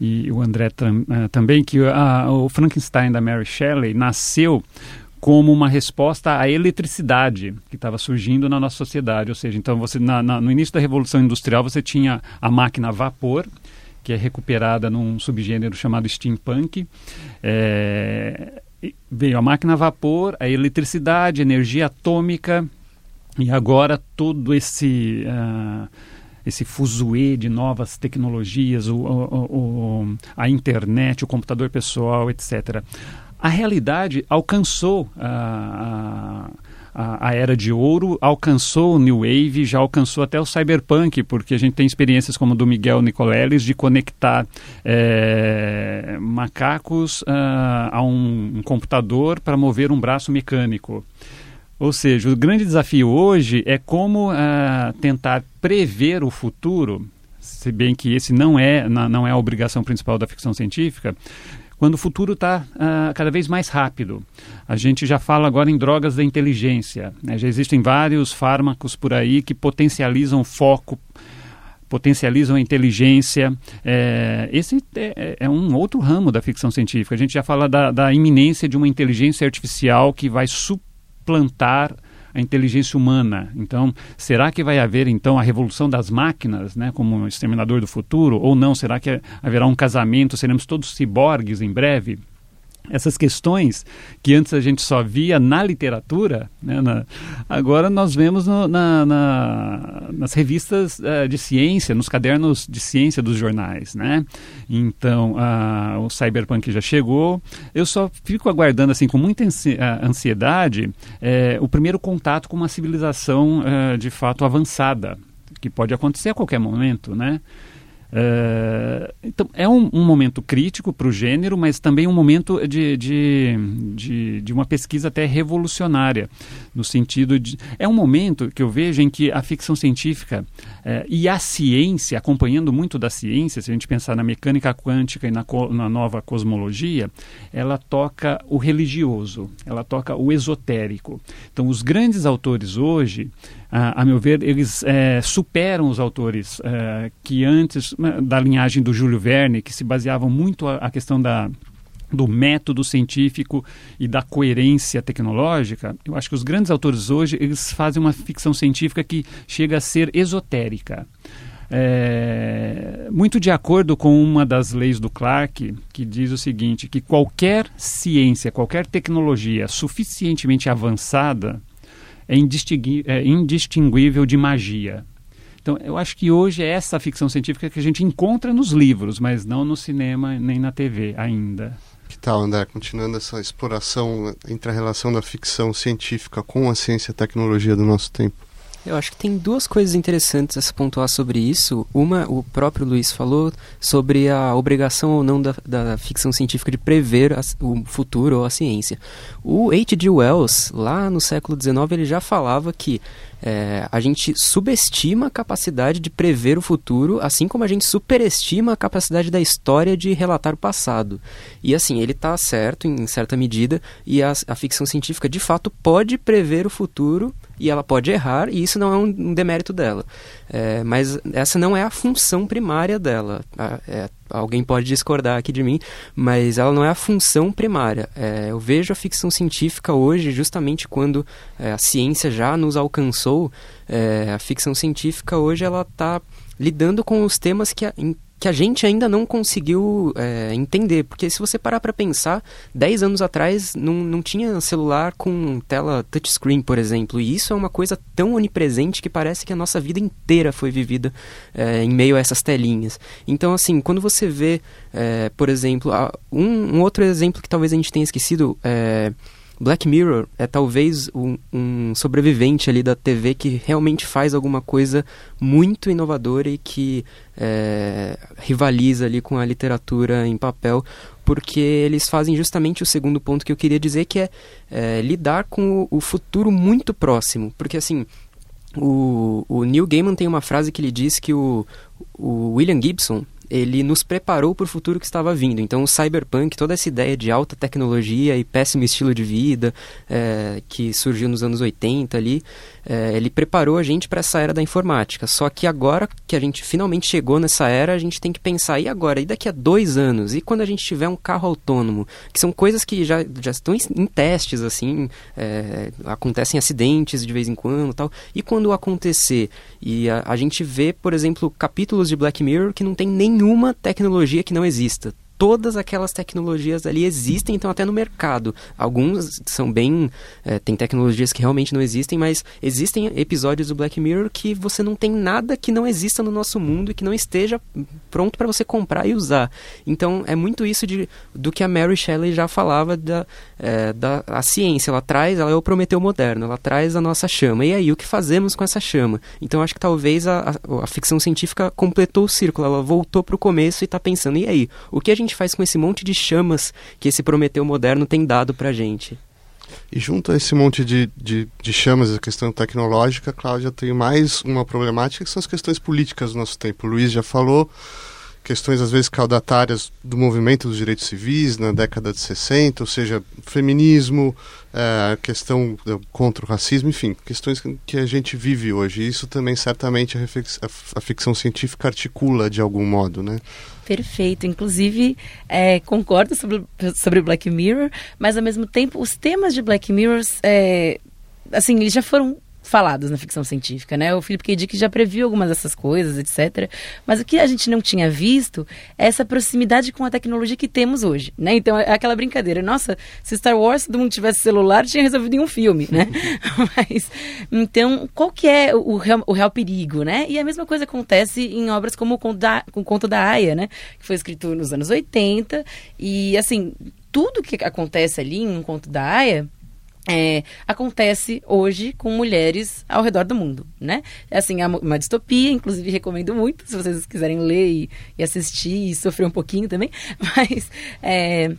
e o André tam, uh, também, que uh, o Frankenstein da Mary Shelley nasceu como uma resposta à eletricidade que estava surgindo na nossa sociedade. Ou seja, então você na, na, no início da Revolução Industrial você tinha a máquina a vapor, que é recuperada num subgênero chamado steampunk. É, veio a máquina a vapor, a eletricidade, a energia atômica e agora todo esse uh, esse fuzuê de novas tecnologias, o, o, o, a internet, o computador pessoal, etc. A realidade alcançou a, a, a, era de ouro, alcançou o New Wave, já alcançou até o Cyberpunk, porque a gente tem experiências como do Miguel Nicoleles de conectar é, macacos uh, a um, um computador para mover um braço mecânico. Ou seja, o grande desafio hoje é como uh, tentar prever o futuro, se bem que esse não é, não é a obrigação principal da ficção científica, quando o futuro está uh, ah, cada vez mais rápido. A gente já fala agora em drogas da inteligência. Né? Já existem vários fármacos por aí que potencializam foco potencializam a inteligência. É, esse é, é, um outro ramo da ficção científica. A gente já fala da, da iminência de uma inteligência artificial que vai suplantar a inteligência humana. Então, será que vai haver então a revolução das máquinas, né, como o exterminador do futuro, ou não? Será que haverá um casamento? Seremos todos ciborgues em breve? Essas questões que antes a gente só via na literatura, né, na, agora nós vemos no, na, na, nas revistas uh, de ciência, nos cadernos de ciência dos jornais. Né? Então, uh, o cyberpunk já chegou. Eu só fico aguardando assim com muita ansiedade eh, o primeiro contato com uma civilização uh, de fato avançada, que pode acontecer a qualquer momento, né? Uh, então, é um, um momento crítico para o gênero, mas também um momento de, de, de, de, uma pesquisa até revolucionária, no sentido de. É um momento que eu vejo em que a ficção científica uh, e a ciência, acompanhando muito da ciência, se a gente pensar na mecânica quântica e na, na nova cosmologia, ela toca o religioso, ela toca o esotérico. Então, os grandes autores hoje a, meu ver, eles é, superam os autores que antes da linhagem do Júlio Verne, que se baseavam muito a, a questão da do método científico e da coerência tecnológica, eu acho que os grandes autores hoje eles fazem uma ficção científica que chega a ser esotérica. É, muito de acordo com uma das leis do Clarke, que diz o seguinte, que qualquer ciência, qualquer tecnologia suficientemente avançada é, é indistinguível de magia. Então, eu acho que hoje é essa ficção científica que a gente encontra nos livros, mas não no cinema nem na TV ainda. Que tal, André? Continuando essa exploração entre a relação da ficção científica com a ciência e a tecnologia do nosso tempo. Eu acho que tem duas coisas interessantes a se pontuar sobre isso. Uma, o próprio Luiz falou sobre a obrigação ou não da, da ficção científica de prever a, o futuro ou a ciência. O H.G. Wells, lá no século XIX, ele já falava que é, a gente subestima a capacidade de prever o futuro, assim como a gente superestima a capacidade da história de relatar o passado. E assim, ele está certo em certa medida, e a, a ficção científica de fato pode prever o futuro e ela pode errar, e isso não é um, demérito dela. É, mas essa não é a função primária dela. É, alguém pode discordar aqui de mim, mas ela não é a função primária. É, eu vejo a ficção científica hoje, justamente quando é, a ciência já nos alcançou, é, a ficção científica hoje ela está lidando com os temas que, que a gente ainda não conseguiu é, entender. Porque se você parar para pensar, 10 anos atrás não, não tinha celular com tela touchscreen, por exemplo. E isso é uma coisa tão onipresente que parece que a nossa vida inteira foi vivida é, em meio a essas telinhas. Então, assim, quando você vê, é, por exemplo, um, um, outro exemplo que talvez a gente tenha esquecido. É, Black Mirror é talvez um, um, sobrevivente ali da TV que realmente faz alguma coisa muito inovadora e que é, rivaliza ali com a literatura em papel, porque eles fazem justamente o segundo ponto que eu queria dizer, que é, é lidar com o, o futuro muito próximo. Porque assim, o, o Neil Gaiman tem uma frase que ele diz que o, o William Gibson ele nos preparou para o futuro que estava vindo. Então, o cyberpunk, toda essa ideia de alta tecnologia e péssimo estilo de vida é, que surgiu nos anos 80 ali, é, ele preparou a gente para essa era da informática. Só que agora que a gente finalmente chegou nessa era, a gente tem que pensar, e agora? E daqui a dois anos? E quando a gente tiver um carro autônomo? Que são coisas que já, já estão em, em testes, assim, é, acontecem acidentes de vez em quando tal. E quando acontecer? E a, a gente vê, por exemplo, capítulos de Black Mirror que não tem nenhuma tecnologia que não exista todas aquelas tecnologias ali existem, então até no mercado. Alguns são bem. É, tem tecnologias que realmente não existem, mas existem episódios do Black Mirror que você não tem nada que não exista no nosso mundo e que não esteja pronto para você comprar e usar. Então é muito isso de, do que a Mary Shelley já falava da, é, da a ciência. Ela traz, ela é o Prometeu moderno, ela traz a nossa chama. E aí, o que fazemos com essa chama? Então acho que talvez a, a, a ficção científica completou o círculo, ela voltou para o começo e está pensando, e aí, o que a gente faz com esse monte de chamas que esse Prometeu moderno tem dado para a gente? E junto a esse monte de, de, de chamas, a questão tecnológica, Cláudia, tem mais uma problemática que são as questões políticas do nosso tempo. O Luiz já falou, questões às vezes caudatárias do movimento dos direitos civis na década de 60, ou seja, feminismo, é, questão contra o racismo, enfim, questões que a gente vive hoje. Isso também certamente a, a ficção científica articula de algum modo, né? Perfeito. Inclusive, é, concordo sobre, sobre Black Mirror, mas ao mesmo tempo, os temas de Black Mirror, é, assim, eles já foram falados na ficção científica, né? O Philip K. Dick já previu algumas dessas coisas, etc. Mas o que a gente não tinha visto é essa proximidade com a tecnologia que temos hoje, né? Então é aquela brincadeira, nossa, se Star Wars todo mundo tivesse celular, tinha resolvido em um filme, né? Mas então, qual que é o real, o real perigo, né? E a mesma coisa acontece em obras como o Conto da, o Conto da Aya, né? Que foi escrito nos anos 80 e assim, tudo que acontece ali em um Conto da Aya é, acontece hoje com mulheres ao redor do mundo, né? É assim, é uma distopia, inclusive recomendo muito, se vocês quiserem ler e, e assistir e sofrer um pouquinho também, mas é,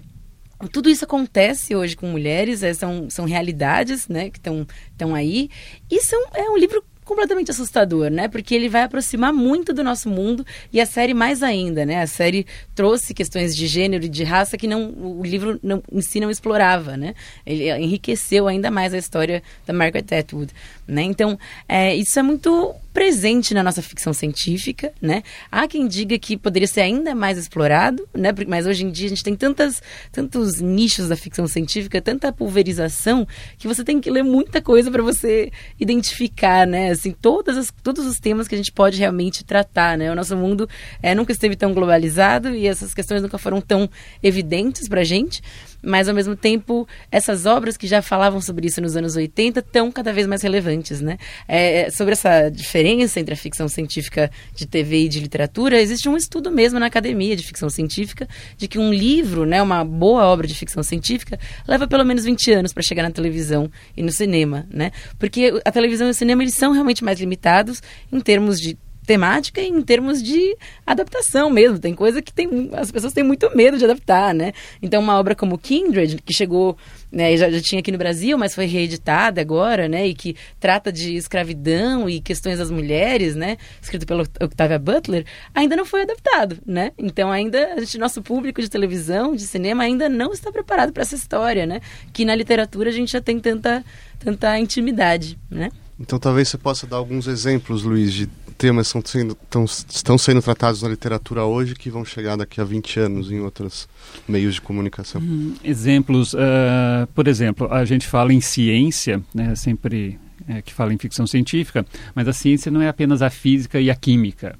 tudo isso acontece hoje com mulheres, é, são, são realidades, né, que estão aí, e são, é um livro completamente assustador, né? Porque ele vai aproximar muito do nosso mundo e a série mais ainda, né? A série trouxe questões de gênero e de raça que não o livro não, em si não explorava, né? Ele enriqueceu ainda mais a história da Margaret Atwood, né? Então, é, isso é muito presente na nossa ficção científica, né? Há quem diga que poderia ser ainda mais explorado, né? Mas hoje em dia a gente tem tantas, tantos nichos da ficção científica, tanta pulverização, que você tem que ler muita coisa para você identificar, né? Assim, todas as, todos os temas que a gente pode realmente tratar, né? O nosso mundo é, nunca esteve tão globalizado e essas questões nunca foram tão evidentes para a gente mas ao mesmo tempo essas obras que já falavam sobre isso nos anos 80 estão cada vez mais relevantes, né? É, é, sobre essa diferença entre a ficção científica de TV e de literatura, existe um estudo mesmo na academia de ficção científica de que um livro, né, uma boa obra de ficção científica, leva pelo menos 20 anos para chegar na televisão e no cinema, né? Porque a televisão e o cinema eles são realmente mais limitados em termos de temática em termos de adaptação mesmo. Tem coisa que tem, as pessoas têm muito medo de adaptar, né? Então, uma obra como Kindred, que chegou, né, já, já tinha aqui no Brasil, mas foi reeditada agora, né? E que trata de escravidão e questões das mulheres, né? Escrito pela Octavia Butler, ainda não foi adaptado, né? Então, ainda, a gente, nosso público de televisão, de cinema, ainda não está preparado para essa história, né? Que na literatura a gente já tem tanta, tanta intimidade, né? Então talvez você possa dar alguns exemplos, Luiz, de temas estão sendo, tão, estão sendo tratados na literatura hoje que vão chegar daqui a 20 anos em outros meios de comunicação. Hum, exemplos, uh, por exemplo, a gente fala em ciência, né, sempre é, que fala em ficção científica, mas a ciência não é apenas a física e a química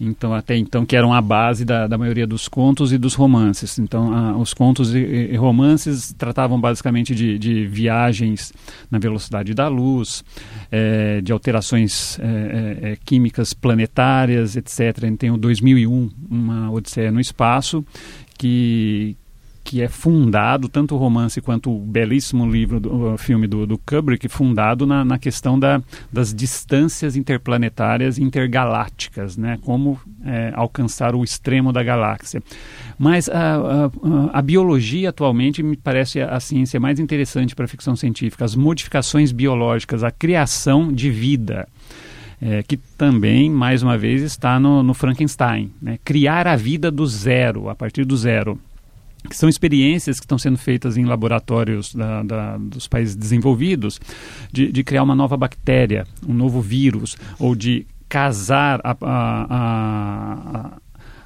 então até então que eram a base da, da maioria dos contos e dos romances. Então a, os contos e, e, romances tratavam basicamente de, de, viagens na velocidade da luz, é, de alterações é, é, químicas planetárias, etc. tem o 2001, uma Odisseia no espaço, que que é fundado, tanto o romance quanto o belíssimo livro, do, o filme do, do Kubrick, fundado na, na questão da, das distâncias interplanetárias intergalácticas, né? como é, alcançar o extremo da galáxia. Mas a, a, a, biologia atualmente me parece a, ciência mais interessante para a ficção científica, as modificações biológicas, a criação de vida. É, que também, mais uma vez, está no, no Frankenstein. Né? Criar a vida do zero, a partir do zero que são experiências que estão sendo feitas em laboratórios da, da, dos países desenvolvidos, de, de, criar uma nova bactéria, um novo vírus, ou de casar a, a,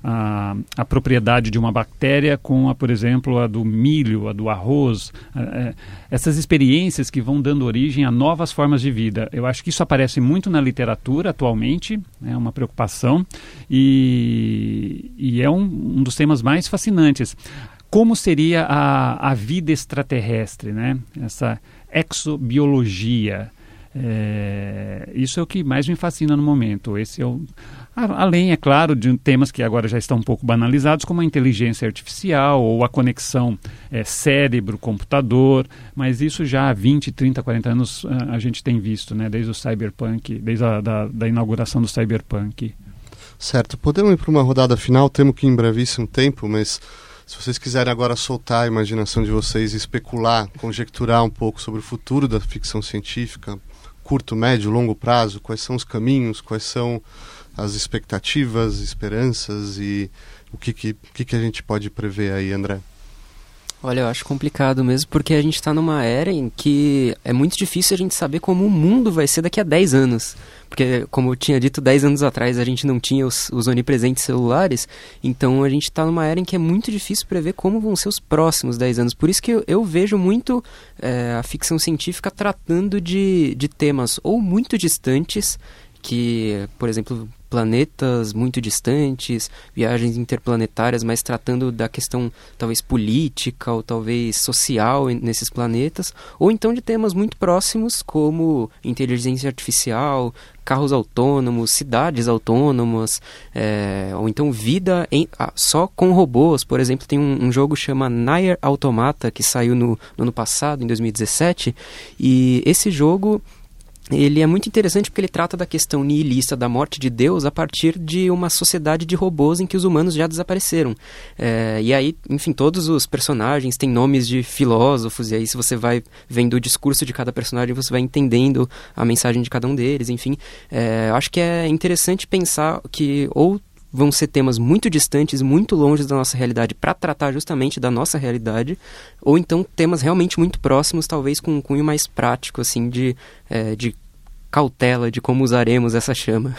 a, a, propriedade de uma bactéria com a, por exemplo, a do milho, a do arroz, é, essas experiências que vão dando origem a novas formas de vida. Eu acho que isso aparece muito na literatura atualmente, é uma preocupação e, e é um, um dos temas mais fascinantes como seria a, a vida extraterrestre, né? essa exobiologia. É, isso é o que mais me fascina no momento. Esse é o, além, é claro, de temas que agora já estão um pouco banalizados, como a inteligência artificial ou a conexão é, cérebro-computador, mas isso já há 20, 30, 40 anos a, a gente tem visto, né? desde o cyberpunk, desde a da, da inauguração do cyberpunk. Certo, podemos ir para uma rodada final, temos que em brevíssimo tempo, mas se vocês quiserem agora soltar a imaginação de vocês e especular, conjecturar um pouco sobre o futuro da ficção científica, curto, médio, longo prazo, quais são os caminhos, quais são as expectativas, esperanças e o que, que, que, que a gente pode prever aí, André? Olha, eu acho complicado mesmo, porque a gente está numa era em que é muito difícil a gente saber como o mundo vai ser daqui a 10 anos. Porque, como eu tinha dito, 10 anos atrás a gente não tinha os, os onipresentes celulares, então a gente está numa era em que é muito difícil prever como vão ser os próximos 10 anos. Por isso que eu, eu vejo muito é, a ficção científica tratando de, de temas ou muito distantes, que, por exemplo, planetas muito distantes, viagens interplanetárias, mas tratando da questão talvez política ou talvez social nesses planetas, ou então de temas muito próximos como inteligência artificial, carros autônomos, cidades autônomas, é, ou então vida em, ah, só com robôs. Por exemplo, tem um, um jogo chama Nier Automata que saiu no, no ano passado, em 2017, e esse jogo ele é muito interessante porque ele trata da questão nihilista da morte de Deus a partir de uma sociedade de robôs em que os humanos já desapareceram. É, e aí, enfim, todos os personagens têm nomes de filósofos, e aí se você vai vendo o discurso de cada personagem, você vai entendendo a mensagem de cada um deles, enfim. É, acho que é interessante pensar que vão ser temas muito distantes, muito longe da nossa realidade, para tratar justamente da nossa realidade, ou então temas realmente muito próximos, talvez com um cunho mais prático, assim, de, é, de cautela de como usaremos essa chama.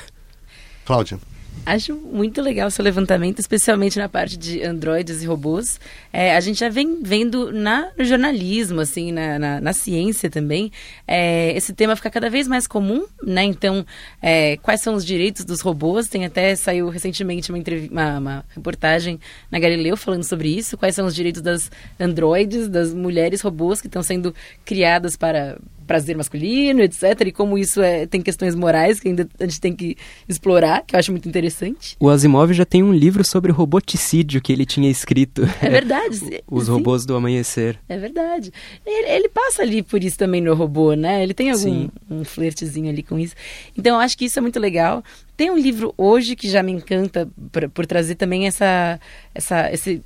Cláudia. Acho muito legal seu levantamento, especialmente na parte de androides e robôs. É, a gente já vem vendo na, no jornalismo, assim, na, na, na ciência também, é, esse tema fica cada vez mais comum, né? Então, é, quais são os direitos dos robôs? Tem até, saiu recentemente uma, uma, uma, reportagem na Galileu falando sobre isso. Quais são os direitos das androides, das mulheres robôs que estão sendo criadas para prazer masculino, etc. E como isso é, tem questões morais que ainda a gente tem que explorar, que eu acho muito interessante. O Asimov já tem um livro sobre roboticídio que ele tinha escrito. É verdade. Os Sim. robôs do amanhecer. É verdade. Ele, ele, passa ali por isso também no robô, né? Ele tem algum Sim. um flertezinho ali com isso. Então eu acho que isso é muito legal. Tem um livro hoje que já me encanta por, por trazer também essa, essa, esse,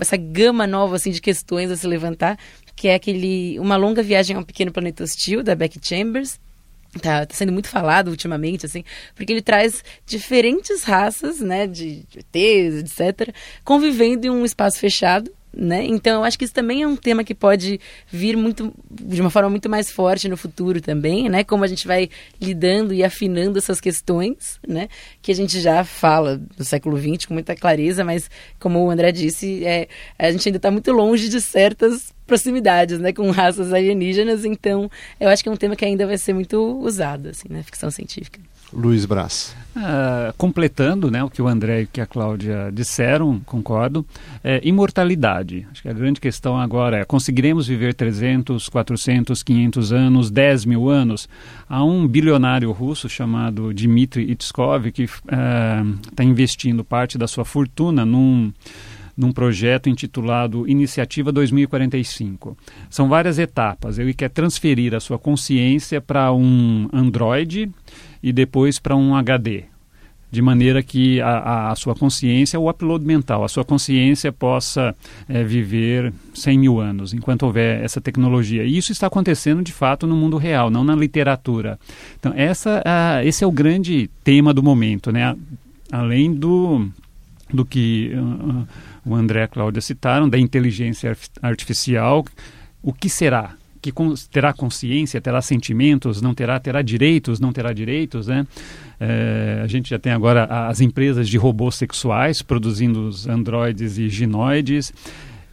essa gama nova assim de questões a se levantar, que é aquele Uma Longa Viagem a um Pequeno Planeta Hostil, da Becky Chambers. Tá, tá, sendo muito falado ultimamente, assim, porque ele traz diferentes raças, né, de, de ETs, etc., convivendo em um espaço fechado, né? Então eu acho que isso também é um tema que pode vir muito de uma forma muito mais forte no futuro também, né? Como a gente vai lidando e afinando essas questões, né? Que a gente já fala no século XX com muita clareza, mas como o André disse, é, a gente ainda está muito longe de certas proximidades, né? Com raças alienígenas, então eu acho que é um tema que ainda vai ser muito usado, assim, na ficção científica. Luiz Braz. Uh, completando né, o que o André e que a Cláudia disseram, concordo, é, imortalidade. Acho que a grande questão agora é: conseguiremos viver 300, 400, 500 anos, 10 mil anos? Há um bilionário russo chamado Dmitry Itskov que está uh, investindo parte da sua fortuna num num projeto intitulado Iniciativa 2045. São várias etapas. Ele quer transferir a sua consciência para um Android e depois para um HD, de maneira que a, a, sua consciência, o upload mental, a sua consciência possa é, viver 100 mil anos, enquanto houver essa tecnologia. E isso está acontecendo de fato no mundo real, não na literatura. Então, essa, a, esse é o grande tema do momento, né? além do, do que uh, o André e a Cláudia citaram, da inteligência artificial. O que será? que terá consciência, terá sentimentos, não terá, terá direitos, não terá direitos, né? É, a gente já tem agora as empresas de robôs sexuais produzindo os androides e ginoides.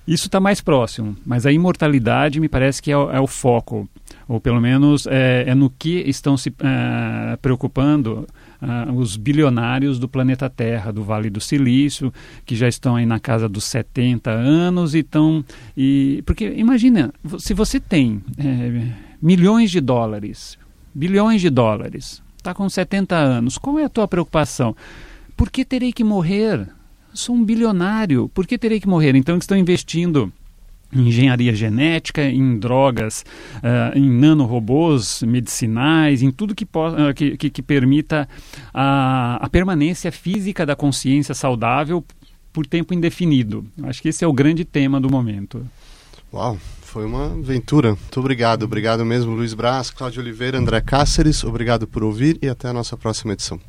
Isso está mais próximo, mas a imortalidade me parece que é o, é o foco, ou pelo menos é, é no que estão se é, preocupando uh, os bilionários do planeta Terra, do Vale do Silício, que já estão aí na casa dos 70 anos e estão. E, porque imagina, se você tem é, milhões de dólares, bilhões de dólares, está com 70 anos, qual é a tua preocupação? Por que terei que morrer? Sou um bilionário, por que terei que morrer? Então eles estão investindo em engenharia genética, em drogas, uh, em nanorobôs medicinais, em tudo que, uh, que, que, que, permita a, a permanência física da consciência saudável por tempo indefinido. Acho que esse é o grande tema do momento. Uau, foi uma aventura. Muito obrigado. Obrigado mesmo, Luiz Braz, Cláudio Oliveira, André Cáceres. Obrigado por ouvir e até a nossa próxima edição.